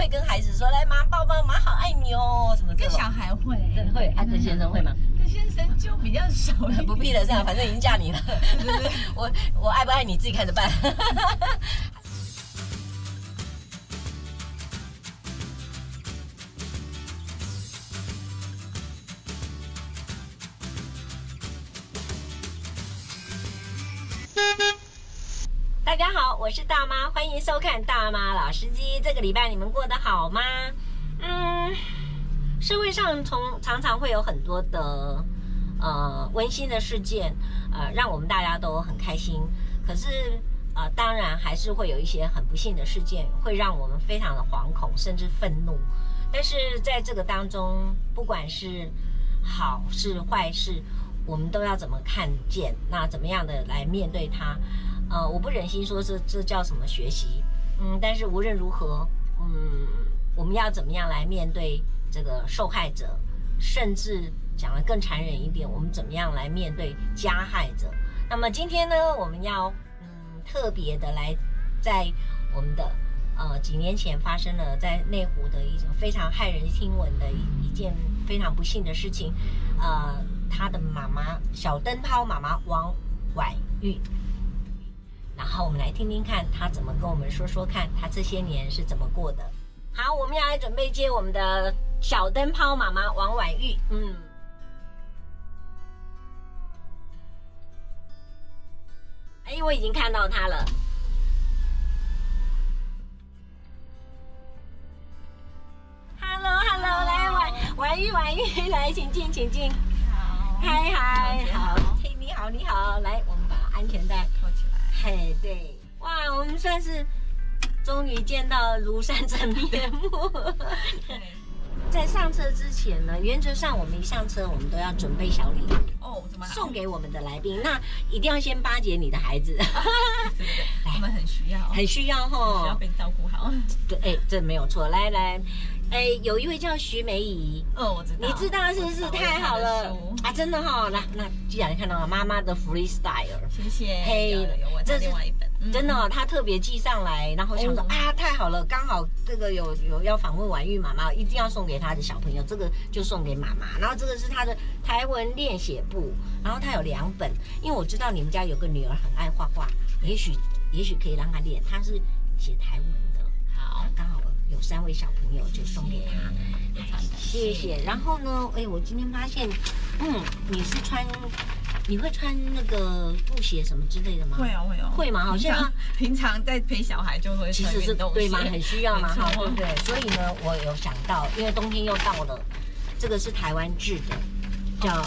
会跟孩子说：“来，妈抱抱，妈好爱你哦。”什么？跟小孩会，会。爱跟先生会吗？跟先生就比较少。不必了，这样反正已经嫁你了。我我爱不爱你自己看着办。我是大妈，欢迎收看大妈老司机。这个礼拜你们过得好吗？嗯，社会上从常常会有很多的呃温馨的事件，呃，让我们大家都很开心。可是呃，当然还是会有一些很不幸的事件，会让我们非常的惶恐，甚至愤怒。但是在这个当中，不管是好事坏事，我们都要怎么看见？那怎么样的来面对它？呃，我不忍心说这这叫什么学习，嗯，但是无论如何，嗯，我们要怎么样来面对这个受害者，甚至讲得更残忍一点，我们怎么样来面对加害者？那么今天呢，我们要嗯特别的来在我们的呃几年前发生了在内湖的一种非常骇人听闻的一一件非常不幸的事情，呃，他的妈妈小灯泡妈妈王婉玉。然后我们来听听看他怎么跟我们说说看，他这些年是怎么过的。好，我们要来准备接我们的小灯泡妈妈王婉玉。嗯，哎，我已经看到他了。Hello，Hello，hello，来婉婉玉，婉玉，来，请进，请进。好，嗨嗨，好，嘿，你好，你好，来，我们把安全带。嘿，对，哇，我们算是终于见到庐山真面目。在上车之前呢，原则上我们一上车，我们都要准备小礼物哦，怎么送给我们的来宾？那一定要先巴结你的孩子，我们很需要，很需要哈，需要被照顾好。对，哎，这没有错。来来。哎，有一位叫徐梅姨，哦，我知道，你知道是不是？太好了啊，真的哈、哦。那那既然看到了妈妈的 freestyle，谢谢。嘿，有有，这是另外一本，真的哦，他特别寄上来，然后想说、哦、啊，太好了，刚好这个有有要访问婉玉妈妈，一定要送给他的小朋友，这个就送给妈妈。然后这个是他的台文练写簿，然后他有两本，因为我知道你们家有个女儿很爱画画，也许也许可以让他练，他是写台文的，好，刚好。有三位小朋友就送给他，谢谢。然后呢，哎，我今天发现，嗯，你是穿，你会穿那个布鞋什么之类的吗？会啊，会啊，会吗？好像平常在陪小孩就会，其实是对吗？很需要嘛，哈，对不对？所以呢，我有想到，因为冬天又到了，这个是台湾制的，叫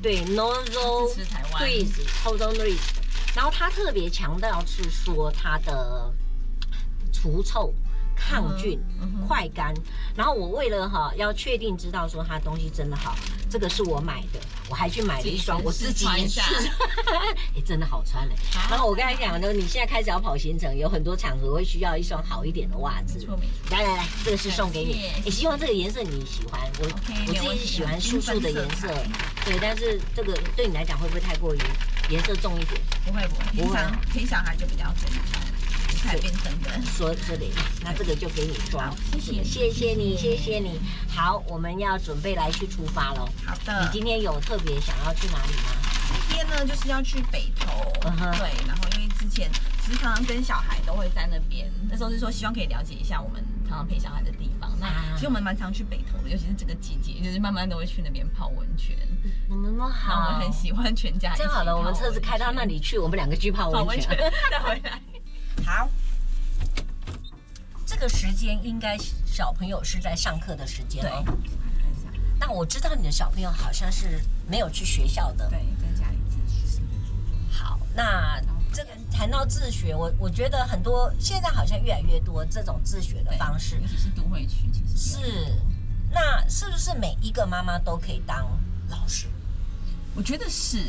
对，Nozo Breeze，Hold on Breeze。然后它特别强调是说它的除臭。抗菌、快干，然后我为了哈要确定知道说它东西真的好，这个是我买的，我还去买了一双我自己也是，哎，真的好穿嘞。然后我刚才讲呢，你现在开始要跑行程，有很多场合会需要一双好一点的袜子。来来来，这个是送给你，也希望这个颜色你喜欢。我我自己是喜欢素素的颜色，对，但是这个对你来讲会不会太过于颜色重一点？不会不会，平常陪小孩就比较正常。彩变成的，说这里，那这个就给你装，谢谢，谢谢你，谢谢你。好，我们要准备来去出发喽。好的。你今天有特别想要去哪里吗？今天呢，就是要去北投。嗯哼。对，然后因为之前时常跟小孩都会在那边，那时候是说希望可以了解一下我们常常陪小孩的地方。那其实我们蛮常去北投的，尤其是这个季节，就是慢慢都会去那边泡温泉。我们好，我们很喜欢全家。正好的，我们车子开到那里去，我们两个去泡温泉，再回来。好，这个时间应该小朋友是在上课的时间哦。对，那我知道你的小朋友好像是没有去学校的。对，在家里自学。好，那这个谈到自学，我我觉得很多现在好像越来越多这种自学的方式，尤其是都会区，其实是。那是不是每一个妈妈都可以当老师？我觉得是。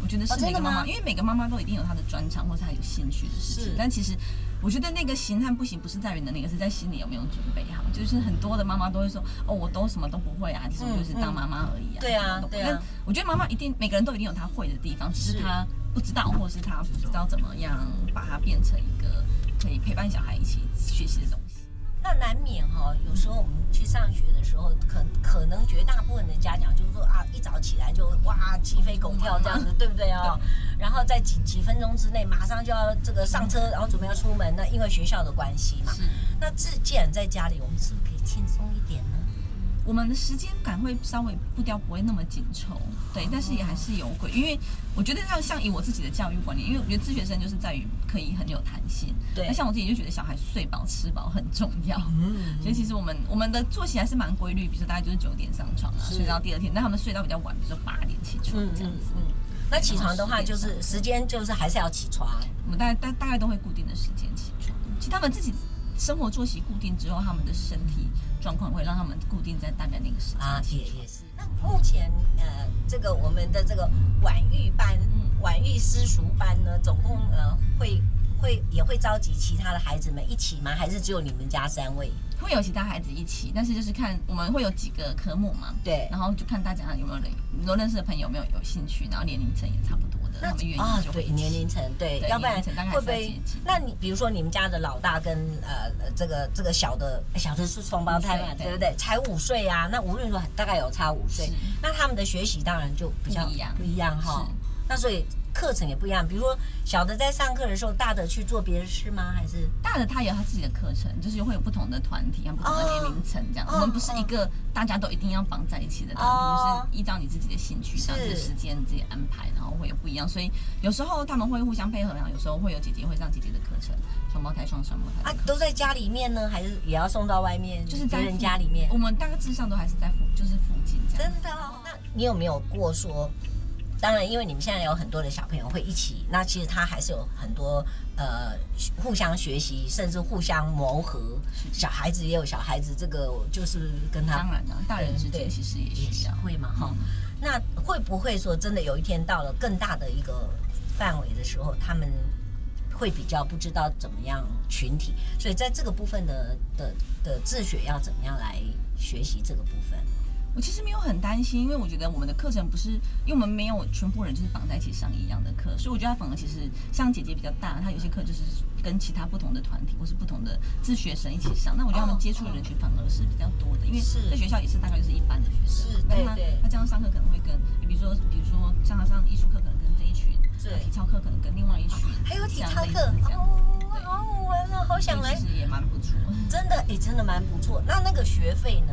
我觉得是每个妈妈，因为每个妈妈都一定有她的专长或者她有兴趣的事情。但其实，我觉得那个行和不行不是在于能力，而是在心里有没有准备好。就是很多的妈妈都会说：“哦，我都什么都不会啊，其实我就是当妈妈而已啊。”对啊，对啊。我觉得妈妈一定每个人都一定有她会的地方，只是她不知道，或者是她不知道怎么样把它变成一个可以陪伴小孩一起学习的东西。那难免哈、哦，有时候我们去上学的时候，部分的家长就是说啊，一早起来就哇鸡飞狗跳这样子，嗯、对不对啊、哦？然后在几几分钟之内马上就要这个上车，然后准备要出门。那因为学校的关系嘛，是。那自既然在家里，我们是不是可以轻松一点呢？我们的时间感会稍微步调不会那么紧凑，对，但是也还是有鬼，因为我觉得像像以我自己的教育观念，因为我觉得自学生就是在于可以很有弹性，对。那像我自己就觉得小孩睡饱吃饱很重要，嗯，所以其实我们我们的作息还是蛮规律，比如说大概就是九点上床啊，睡到第二天，但他们睡到比较晚，比如说八点起床。这样子。嗯，嗯，那起床的话就是时间就是还是要起床，我们大概大大概都会固定的时间起床，其实他们自己。生活作息固定之后，他们的身体状况会让他们固定在大概那个时间啊，也也是。那目前呃，这个我们的这个晚育班、晚育私塾班呢，总共呃会会也会召集其他的孩子们一起吗？还是只有你们家三位？会有其他孩子一起，但是就是看我们会有几个科目嘛，对，然后就看大家有没有人，你都认识的朋友有没有有兴趣，然后年龄层也差不多的，那他们愿意就会对年龄层对，要不然会不会？那你比如说你们家的老大跟呃这个这个小的小的是双胞胎嘛，对不对？才五岁啊，那无论说大概有差五岁，那他们的学习当然就比较不一样不一样哈，那所以。课程也不一样，比如说小的在上课的时候，大的去做别的事吗？还是大的他有他自己的课程，就是会有不同的团体，不同的年龄层这样。我们不是一个大家都一定要绑在一起的团体，就是依照你自己的兴趣，这样子时间自己安排，然后会有不一样。所以有时候他们会互相配合，然后有时候会有姐姐会上姐姐的课程，双胞胎双双胞胎。啊，都在家里面呢，还是也要送到外面？就是在人家里面。我们大致上都还是在附，就是附近这样。真的？那你有没有过说？当然，因为你们现在有很多的小朋友会一起，那其实他还是有很多呃互相学习，甚至互相磨合。小孩子也有小孩子，这个就是跟他当然了，大人之间其实也也是会嘛哈。那会不会说真的有一天到了更大的一个范围的时候，他们会比较不知道怎么样群体？所以在这个部分的的的自学要怎么样来学习这个部分？我其实没有很担心，因为我觉得我们的课程不是，因为我们没有全部人就是绑在一起上一样的课，所以我觉得他反而其实像姐姐比较大，她有些课就是跟其他不同的团体或是不同的自学生一起上。那我觉得他们接触的人群反而是比较多的，因为在学校也是大概就是一般的学生，是，对对。他这样上课可能会跟，比如说比如说像他上艺术课可能跟这一群，对，体操课可能跟另外一群，还有体操课，哦，好好玩啊，好想来。其实也蛮不错，真的，哎，真的蛮不错。那那个学费呢？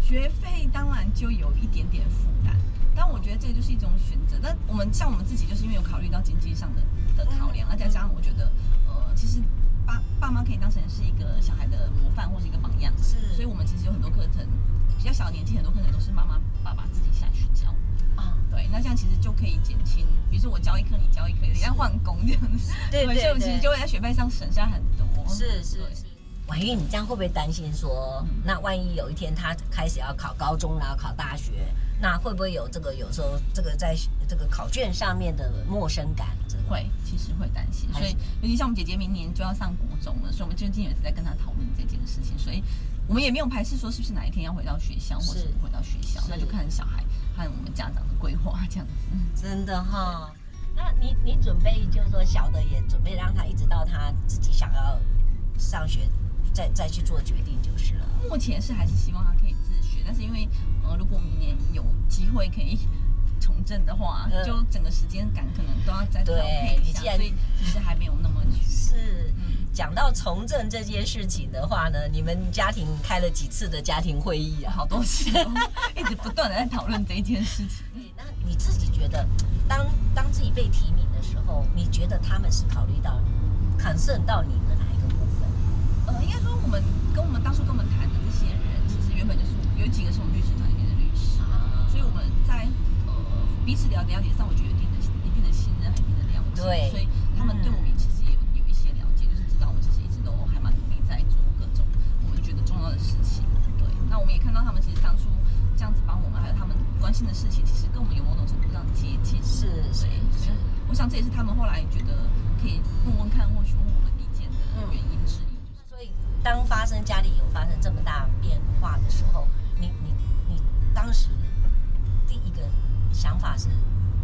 学费当然就有一点点负担，但我觉得这就是一种选择。但我们像我们自己，就是因为有考虑到经济上的的考量，而再加上我觉得，呃，其实爸爸妈可以当成是一个小孩的模范或是一个榜样，是。所以我们其实有很多课程，比较小的年纪，很多课程都是妈妈爸爸自己下去教啊。对，那这样其实就可以减轻，比如说我教一课，你教一课，人家换工这样子，对所以其实就会在学费上省下很多。是是是。婉玉，你这样会不会担心说，那万一有一天他开始要考高中啦，考大学，那会不会有这个有时候这个在这个考卷上面的陌生感？会，其实会担心。所以，尤其像我们姐姐明年就要上国中了，所以我们最近也是在跟她讨论这件事情。所以，我们也没有排斥说是不是哪一天要回到学校，或是不回到学校，那就看小孩和我们家长的规划这样子。真的哈，那你你准备就是说小的也准备让他一直到他自己想要上学。再再去做决定就是了。目前是还是希望他可以自学，但是因为呃，如果明年有机会可以从政的话，嗯、就整个时间感可能都要再调配一下，所以其实还没有那么是。讲到从政这件事情的话呢，你们家庭开了几次的家庭会议啊？好多次，一直不断的在讨论这一件事情。对，那你自己觉得，当当自己被提名的时候，你觉得他们是考虑到 concern 到你的哪一个部分？呃，应该说我们跟我们当初跟我们谈的这些人，其实原本就是有几个是我们律师团里面的律师，所以我们在呃彼此了了解上，我觉得有一定的一定的信任，还有一定的了解，对，所以他们对我们其实也有有一些了解，就是知道我们其实一直都还蛮努力在做各种我们觉得重要的事情。对，那我们也看到他们其实当初这样子帮我们，还有他们关心的事情，其实跟我们有某种程度上接近。是，是，是。我想这也是他们后来觉得可以问问看，或许问我们意见的原因之一。当发生家里有发生这么大变化的时候，你你你当时第一个想法是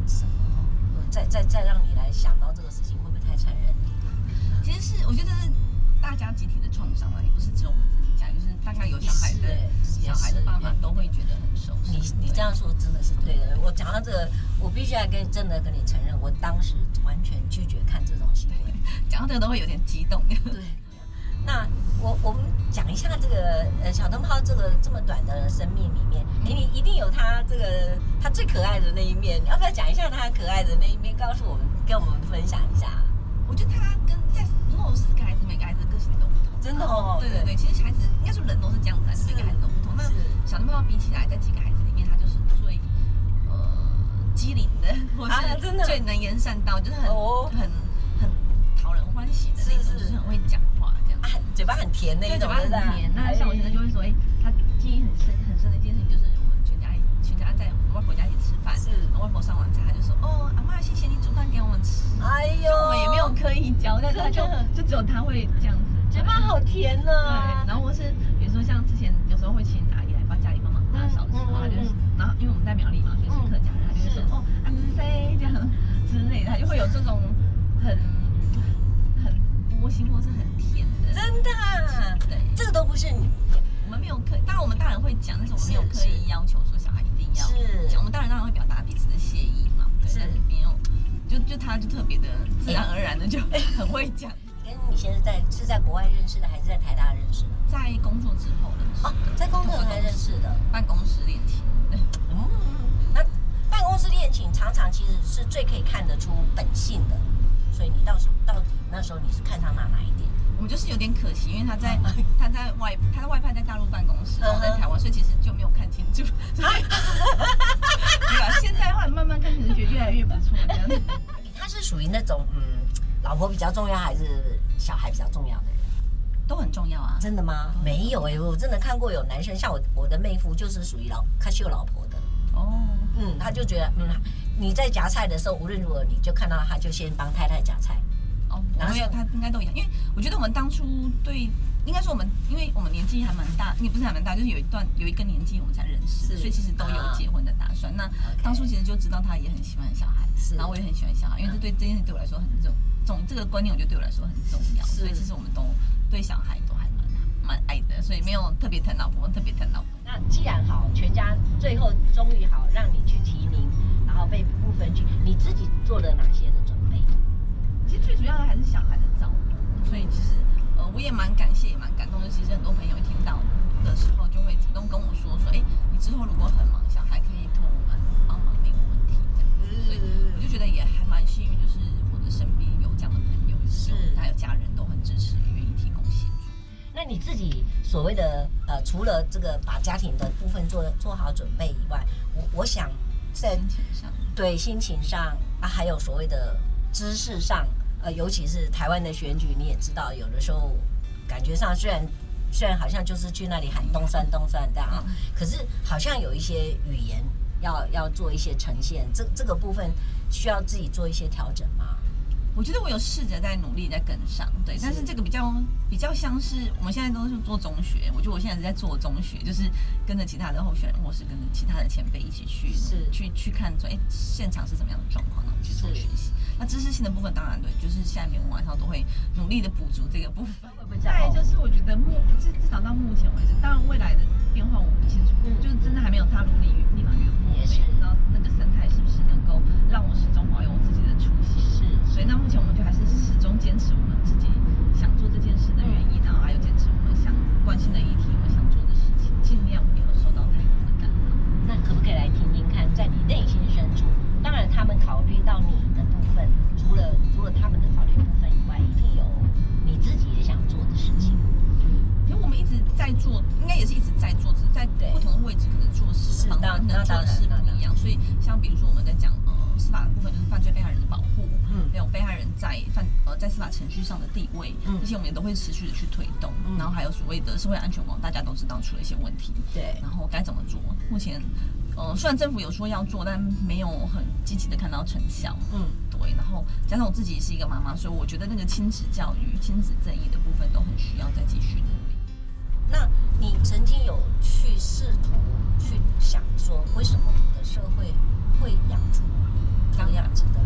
什么？再再再让你来想到这个事情，会不会太残忍？其实是我觉得是大家集体的创伤啊，也不是只有我们自己。讲，就是大家有小孩的爸妈都会觉得很受伤。你你这样说真的是对的。我讲到这个，我必须要跟真的跟你承认，我当时完全拒绝看这种新闻。讲到这个都会有点激动。对。那我我们讲一下这个呃小灯泡这个这么短的生命里面，哎，你一定有他这个他最可爱的那一面，你要不要讲一下他可爱的那一面，告诉我们，跟我们分享一下？我觉得他跟在如果四个孩子，每个孩子的个性都不同，真的哦。对对对，其实孩子应该说人都是这样子，每个孩子都不同。那小灯泡比起来，在几个孩子里面，他就是最呃机灵的，或是真的最能言善道，就是很很。讨人欢喜的那种，就是很会讲话这样，啊，嘴巴很甜那种，对嘴巴很甜。那像我现在就会说，哎，他记忆很深很深的一件事情，就是我们全家全家在外婆家一起吃饭，是外婆上完菜，他就说，哦，阿妈谢谢你煮饭给我们吃。哎呦，我们也没有刻意教，但是他就 就只有他会这样子，嘴巴好甜呢。对，然后我是比如说像之前有时候会请阿姨来帮家里帮忙打扫的时候，他就是，然后因为我们在苗栗嘛，所以是客家人，他就会说，哦，阿妹这样之类的，他就会有这种很。窝心或是很甜的，真的，对，这个都不是你，我们没有刻，当然我们大人会讲，但是我们没有刻意要求说小孩一定要讲，我们大人当然会表达彼此的谢意嘛，对，但是没有，就就他就特别的自然而然的就 很会讲。跟你现在在是在国外认识的，还是在台大认识的？在工作之后的，哦，在工作才认识的，办公室恋情。嗯，那办公室恋情常常其实是最可以看得出本性的。所以你到时到底那时候你是看上哪哪一点？我们就是有点可惜，因为他在他在外他在外派在大陆办公室，然后在台湾，所以其实就没有看清楚。对吧？现在的话慢慢看，可能觉得越来越不错。这样。他是属于那种嗯，老婆比较重要还是小孩比较重要的人？都很重要啊。真的吗？没有哎、欸，我真的看过有男生像我我的妹夫就是属于老他秀老婆的哦，嗯，他就觉得嗯。你在夹菜的时候，无论如何，你就看到他就先帮太太夹菜。哦，然后他应该都一样，因为我觉得我们当初对，应该说我们，因为我们年纪还蛮大，也不是还蛮大，就是有一段有一个年纪我们才认识，所以其实都有结婚的打算。啊、那当初其实就知道他也很喜欢小孩，是然后我也很喜欢小孩，因为这对这件事对我来说很重重，这个观念我觉得对我来说很重要，所以其实我们都对小孩都还蛮蛮爱的，所以没有特别疼老婆，特别疼老婆。那既然好，全家最后终于好让你去提名。然后被部分去，你自己做了哪些的准备？其实最主要的还是小孩的照顾，所以其实呃我也蛮感谢，也蛮感动的。其实很多朋友一听到的时候，就会主动跟我说说，哎，你之后如果很忙，小孩可以托我们帮忙，没有问题这样子。所以我就觉得也还蛮幸运，就是我的身边有这样的朋友，是还有家人都很支持，愿意提供协助。那你自己所谓的呃，除了这个把家庭的部分做做好准备以外，我我想。在心情上，对心情上啊，还有所谓的知识上，呃，尤其是台湾的选举，你也知道，有的时候感觉上虽然虽然好像就是去那里喊东山东山这样啊，可是好像有一些语言要要做一些呈现，这这个部分需要自己做一些调整吗？我觉得我有试着在努力在跟上，对，但是这个比较比较像是我们现在都是做中学，我觉得我现在是在做中学，就是跟着其他的候选人或是跟着其他的前辈一起去，是。去去看说，哎，现场是什么样的状况，然后去做学习。那知识性的部分当然对，就是下面我们晚上都会努力的补足这个部分。再就是我觉得目至至少到目前为止，当然未来的变化我不清楚，嗯、就是真的还没有踏入立立法院，我也是不知道那个生态是不是能够让我始终保有我自己的初心。是。所以，那目前我们就还是始终坚持我们自己想做这件事的原因，然后还有坚持我们想关心的议题，我们想做的事情，尽量不要受到太多的干扰。那可不可以来听听看，在你内心深处，当然他们考虑到你的部分，除了除了他们的考虑部分以外，一定有你自己也想做的事情。因为我们一直在做，应该也是一直在做，只是在不同的位置，可能做事的方法、能做的事不一样。所以，像比如说我们在讲呃。司法的部分就是犯罪被害人的保护，嗯，呃在司法程序上的地位，嗯，这些我们也都会持续的去推动，嗯，然后还有所谓的社会安全网，大家都知道出了一些问题，对，然后该怎么做？目前，呃，虽然政府有说要做，但没有很积极的看到成效，嗯，对，然后加上我自己也是一个妈妈，所以我觉得那个亲子教育、亲子正义的部分都很需要再继续努力。那你曾经有去试图去想说，为什么我们的社会会养出？这样子的，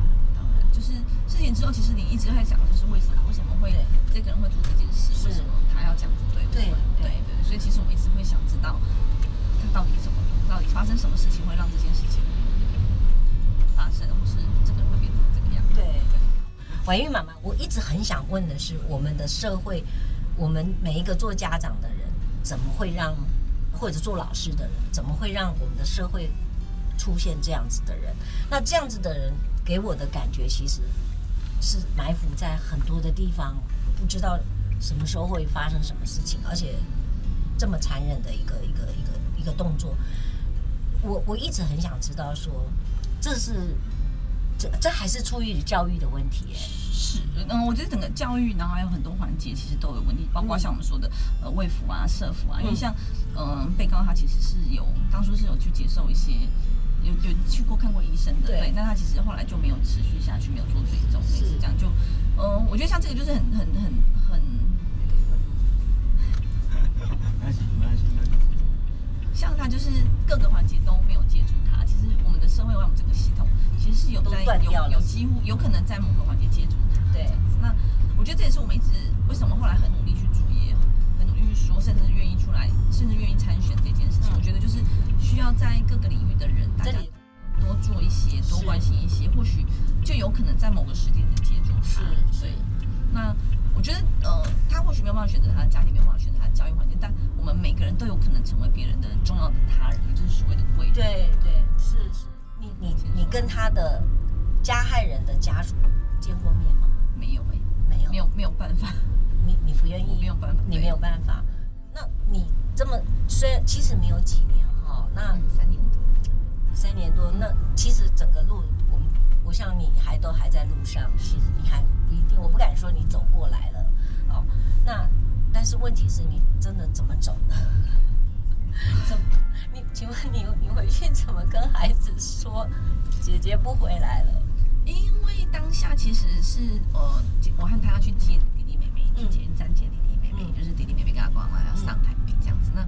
就是事情之后，其实你一直在想，就是为什么？为什么会这个人会做这件事？为什么他要这样子对？对对对，所以其实我们一直会想。知道他到底怎么，到底发生什么事情会让这件事情发生，或是这个人会变成这个样子。对对，怀孕妈妈，我一直很想问的是，我们的社会，我们每一个做家长的人，怎么会让，或者做老师的人，怎么会让我们的社会出现这样子的人？那这样子的人给我的感觉，其实是埋伏在很多的地方，不知道什么时候会发生什么事情，而且这么残忍的一个一个一个一个动作。我我一直很想知道说，这是这这还是出于教育的问题？是，嗯，我觉得整个教育，然后还有很多环节其实都有问题，包括像我们说的，呃，卫服啊、社福啊，因为像，嗯、呃，被告他其实是有当初是有去接受一些，有有去过看过医生的，对，对，但他其实后来就没有持续下去，没有做追踪，类似这样，就，嗯、呃，我觉得像这个就是很很很很，像他就是各个环节都没有接触他，其实我们的社会，我们整个系统其实是有在有有几乎有可能在某个环节接触他。对，那我觉得这也是我们一直为什么后来很努力去注意，很努力去说，甚至愿意出来，甚至愿意参选这件事情。嗯、我觉得就是需要在各个领域的人，大家多做一些，多关心一些，或许就有可能在某个时间点接住他。是，对。那我觉得，呃，他或许没有办法选择他的家庭，没有办法选择他的教育环境，但我们每个人都有可能成为别人的重要的他人，也就是所谓的贵人。对对，是是。你你你跟他的加害人的家属见过面吗？没有哎，没有，没有，没有办法。你你不愿意？没有办法，你没有办法。那你这么虽然其实没有几年哈，那三年多，三年多。那其实整个路，我们我想你还都还在路上，其实你还不一定，我不敢说你走过来了哦。那但是问题是你真的怎么走呢？怎么？你请问你你回去怎么跟孩子说姐姐不回来了？因为当下其实是呃，我和他要去接弟弟妹妹，去接站接弟弟妹妹，嗯、就是弟弟妹妹跟他爸妈要上台北这样子。那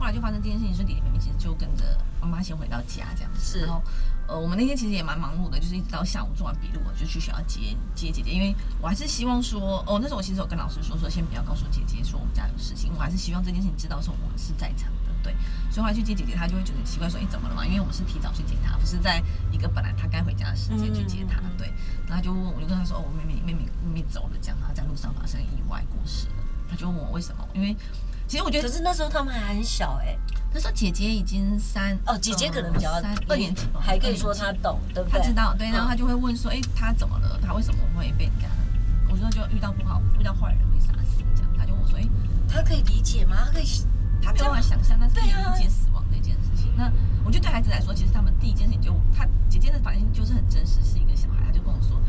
后来就发生这件事情，是弟弟妹妹其实就跟着妈妈先回到家这样子。是然后呃，我们那天其实也蛮忙碌的，就是一直到下午做完笔录，我就去学校接接姐姐，因为我还是希望说，哦，那时候我其实有跟老师说，说先不要告诉姐姐说我们家有事情，我还是希望这件事情知道说我们是在场的。对，所以后来去接姐姐，她就会觉得奇怪，说：“你怎么了嘛？”因为我们是提早去接她，不是在一个本来她该回家的时间去接她。对，然后就问我，我就跟她说：“哦，我妹妹妹妹妹妹走了，这样，然后在路上发生意外过世了。”她就问我为什么？因为其实我觉得，可是那时候他们还很小哎、欸，那时候姐姐已经三哦，姐姐可能比较三二年级，还可以说她懂，对不对？她知道，对，然后她就会问说：“哎，她怎么了？她为什么会被干？”我说：“就遇到不好，遇到坏人被杀死。”这样，她就问我说：“哎，她可以理解吗？她可以？”他没有办法想象，但是可以理解死亡的一件事情。那我觉得对孩子来说，其实他们第一件事情就他姐姐的反应就是很真实，是一个小孩，他就跟我说：“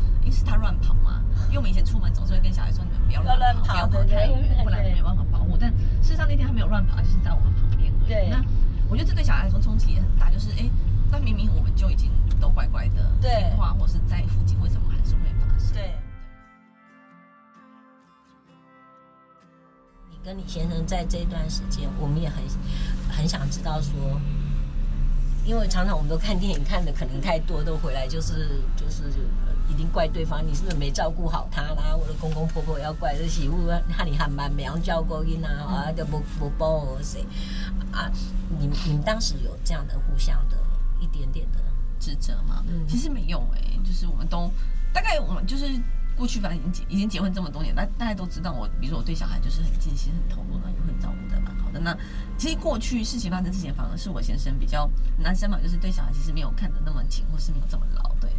他乱跑嘛？”因为我们以前出门总是会跟小孩说：“你们不要乱跑，不要跑太远，不然没有办法保护。”但事实上那天他没有乱跑，就是在我们旁边而已。对。那我觉得这对小孩来说冲击也很大，就是哎，那明明我们就已经都乖乖的听话，或是在附近，为什么还是会发生？对。跟李先生在这段时间，我们也很很想知道说，因为常常我们都看电影看的可能太多，都回来就是就是一定怪对方，你是不是没照顾好他啦？我的公公婆婆要怪这媳妇，那你还蛮没有照顾因啊，啊都不不帮我谁啊？你们你们当时有这样的互相的一点点的指责吗？嗯，其实没有哎、欸，就是我们都大概我们就是。过去反正已经结已经结婚这么多年，大大家都知道我，比如说我对小孩就是很尽心、很投入，然后也会照顾的蛮好的。那其实过去事情发生之前，反而是我先生比较男生嘛，就是对小孩其实没有看得那么紧，或是没有这么牢。对，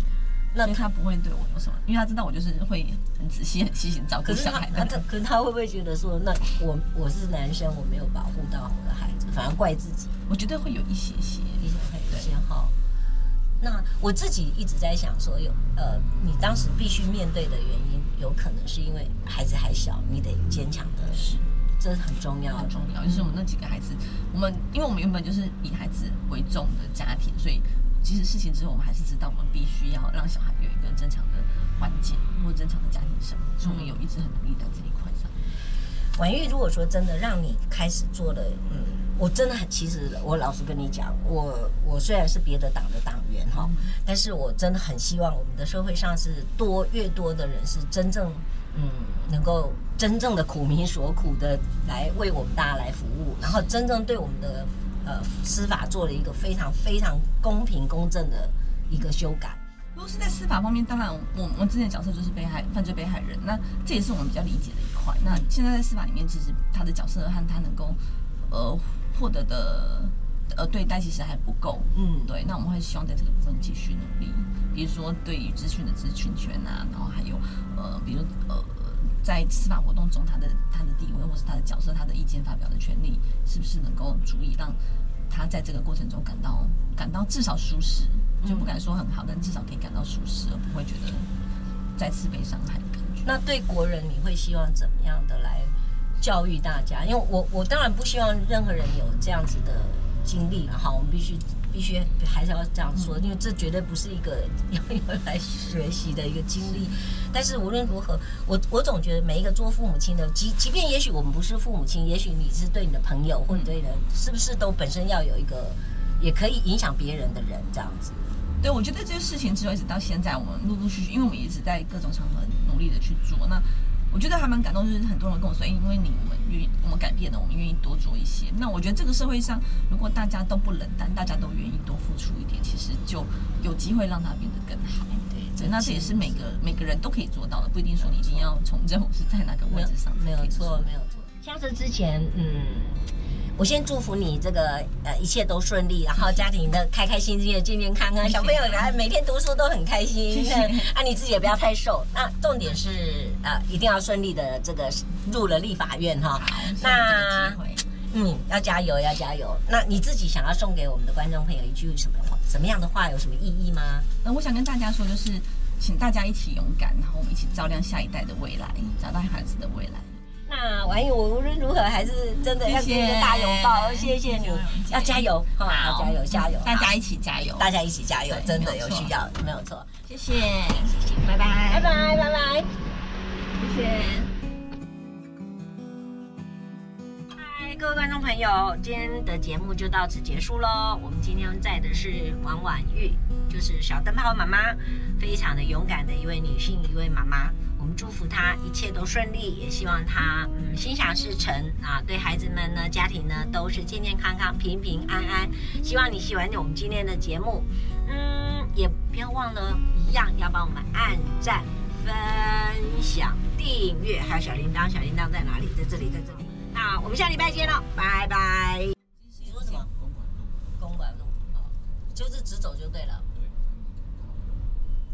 那他不会对我有什么，因为他知道我就是会很仔细、很细心照顾小孩的。可是他，他，可是他会不会觉得说，那我我是男生，我没有保护到我的孩子，反而怪自己？我觉得会有一些些，一些会有一些好。那我自己一直在想说，有呃，你当时必须面对的原因，有可能是因为孩子还小，你得坚强的，是，这是很重要，很重要。就是我们那几个孩子，我们因为我们原本就是以孩子为重的家庭，所以其实事情之后，我们还是知道我们必须要让小孩有一个正常的环境或正常的家庭生活，所以我们有一直很努力在这一块上。婉玉，如果说真的让你开始做了，嗯。我真的很，其实我老实跟你讲，我我虽然是别的党的党员哈，但是我真的很希望我们的社会上是多越多的人是真正嗯，能够真正的苦民所苦的来为我们大家来服务，然后真正对我们的呃司法做了一个非常非常公平公正的一个修改。如果是在司法方面，当然我我之前的角色就是被害犯罪被害人，那这也是我们比较理解的一块。那现在在司法里面，其实他的角色和他能够呃获得的呃对待其实还不够。嗯，对。那我们会希望在这个部分继续努力，比如说对于资讯的知情权啊，然后还有呃，比如呃，在司法活动中他的他的地位或是他的角色，他的意见发表的权利，是不是能够足以让他在这个过程中感到感到至少舒适？就不敢说很好，但至少可以感到舒适，而不会觉得再次被伤害的感觉。那对国人，你会希望怎么样的来教育大家？因为我我当然不希望任何人有这样子的经历了哈，我们必须必须还是要这样说，因为这绝对不是一个要要来学习的一个经历。但是无论如何，我我总觉得每一个做父母亲的，即即便也许我们不是父母亲，也许你是对你的朋友或者对人，是不是都本身要有一个也可以影响别人的人这样子？对，我觉得这个事情之后一直到现在，我们陆陆续续，因为我们一直在各种场合努力的去做。那我觉得还蛮感动，就是很多人跟我说，因为你们愿意，我们改变了，我们愿意多做一些。那我觉得这个社会上，如果大家都不冷淡，大家都愿意多付出一点，其实就有机会让它变得更好。对，对，那这也是每个每个人都可以做到的，不一定说你一定要从政是在哪个位置上。没有错，没有错。像是之前，嗯。我先祝福你这个呃一切都顺利，然后家庭的开开心心的健健康康，小朋友来每天读书都很开心。啊，你自己也不要太瘦。那重点是呃一定要顺利的这个入了立法院哈。那嗯要加油要加油。那你自己想要送给我们的观众朋友一句什么话？什么样的话有什么意义吗？那我想跟大家说，就是请大家一起勇敢，然后我们一起照亮下一代的未来，找到孩子的未来。那玩意，我无论如何还是真的要给你一个大拥抱，谢谢你，要加油，好，要加油，加油，大家一起加油，大家一起加油，真的有需要，没有错，谢谢，谢谢，拜拜，拜拜，拜拜，谢谢。各位观众朋友，今天的节目就到此结束喽。我们今天在的是王婉玉，就是小灯泡妈妈，非常的勇敢的一位女性，一位妈妈。我们祝福她一切都顺利，也希望她嗯心想事成啊，对孩子们呢、家庭呢都是健健康康、平平安安。希望你喜欢我们今天的节目，嗯，也不要忘了，一样要帮我们按赞、分享、订阅，还有小铃铛。小铃铛在哪里？在这里，在这里。那我们下礼拜见了，拜拜。你说什么？公馆路。公馆路，哦，就是直走就对了。对。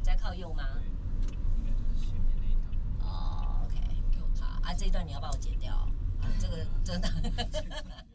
在靠右吗？应该就是前面那一条。哦，OK，Q 他啊这一段你要帮我剪掉，啊，这个真的。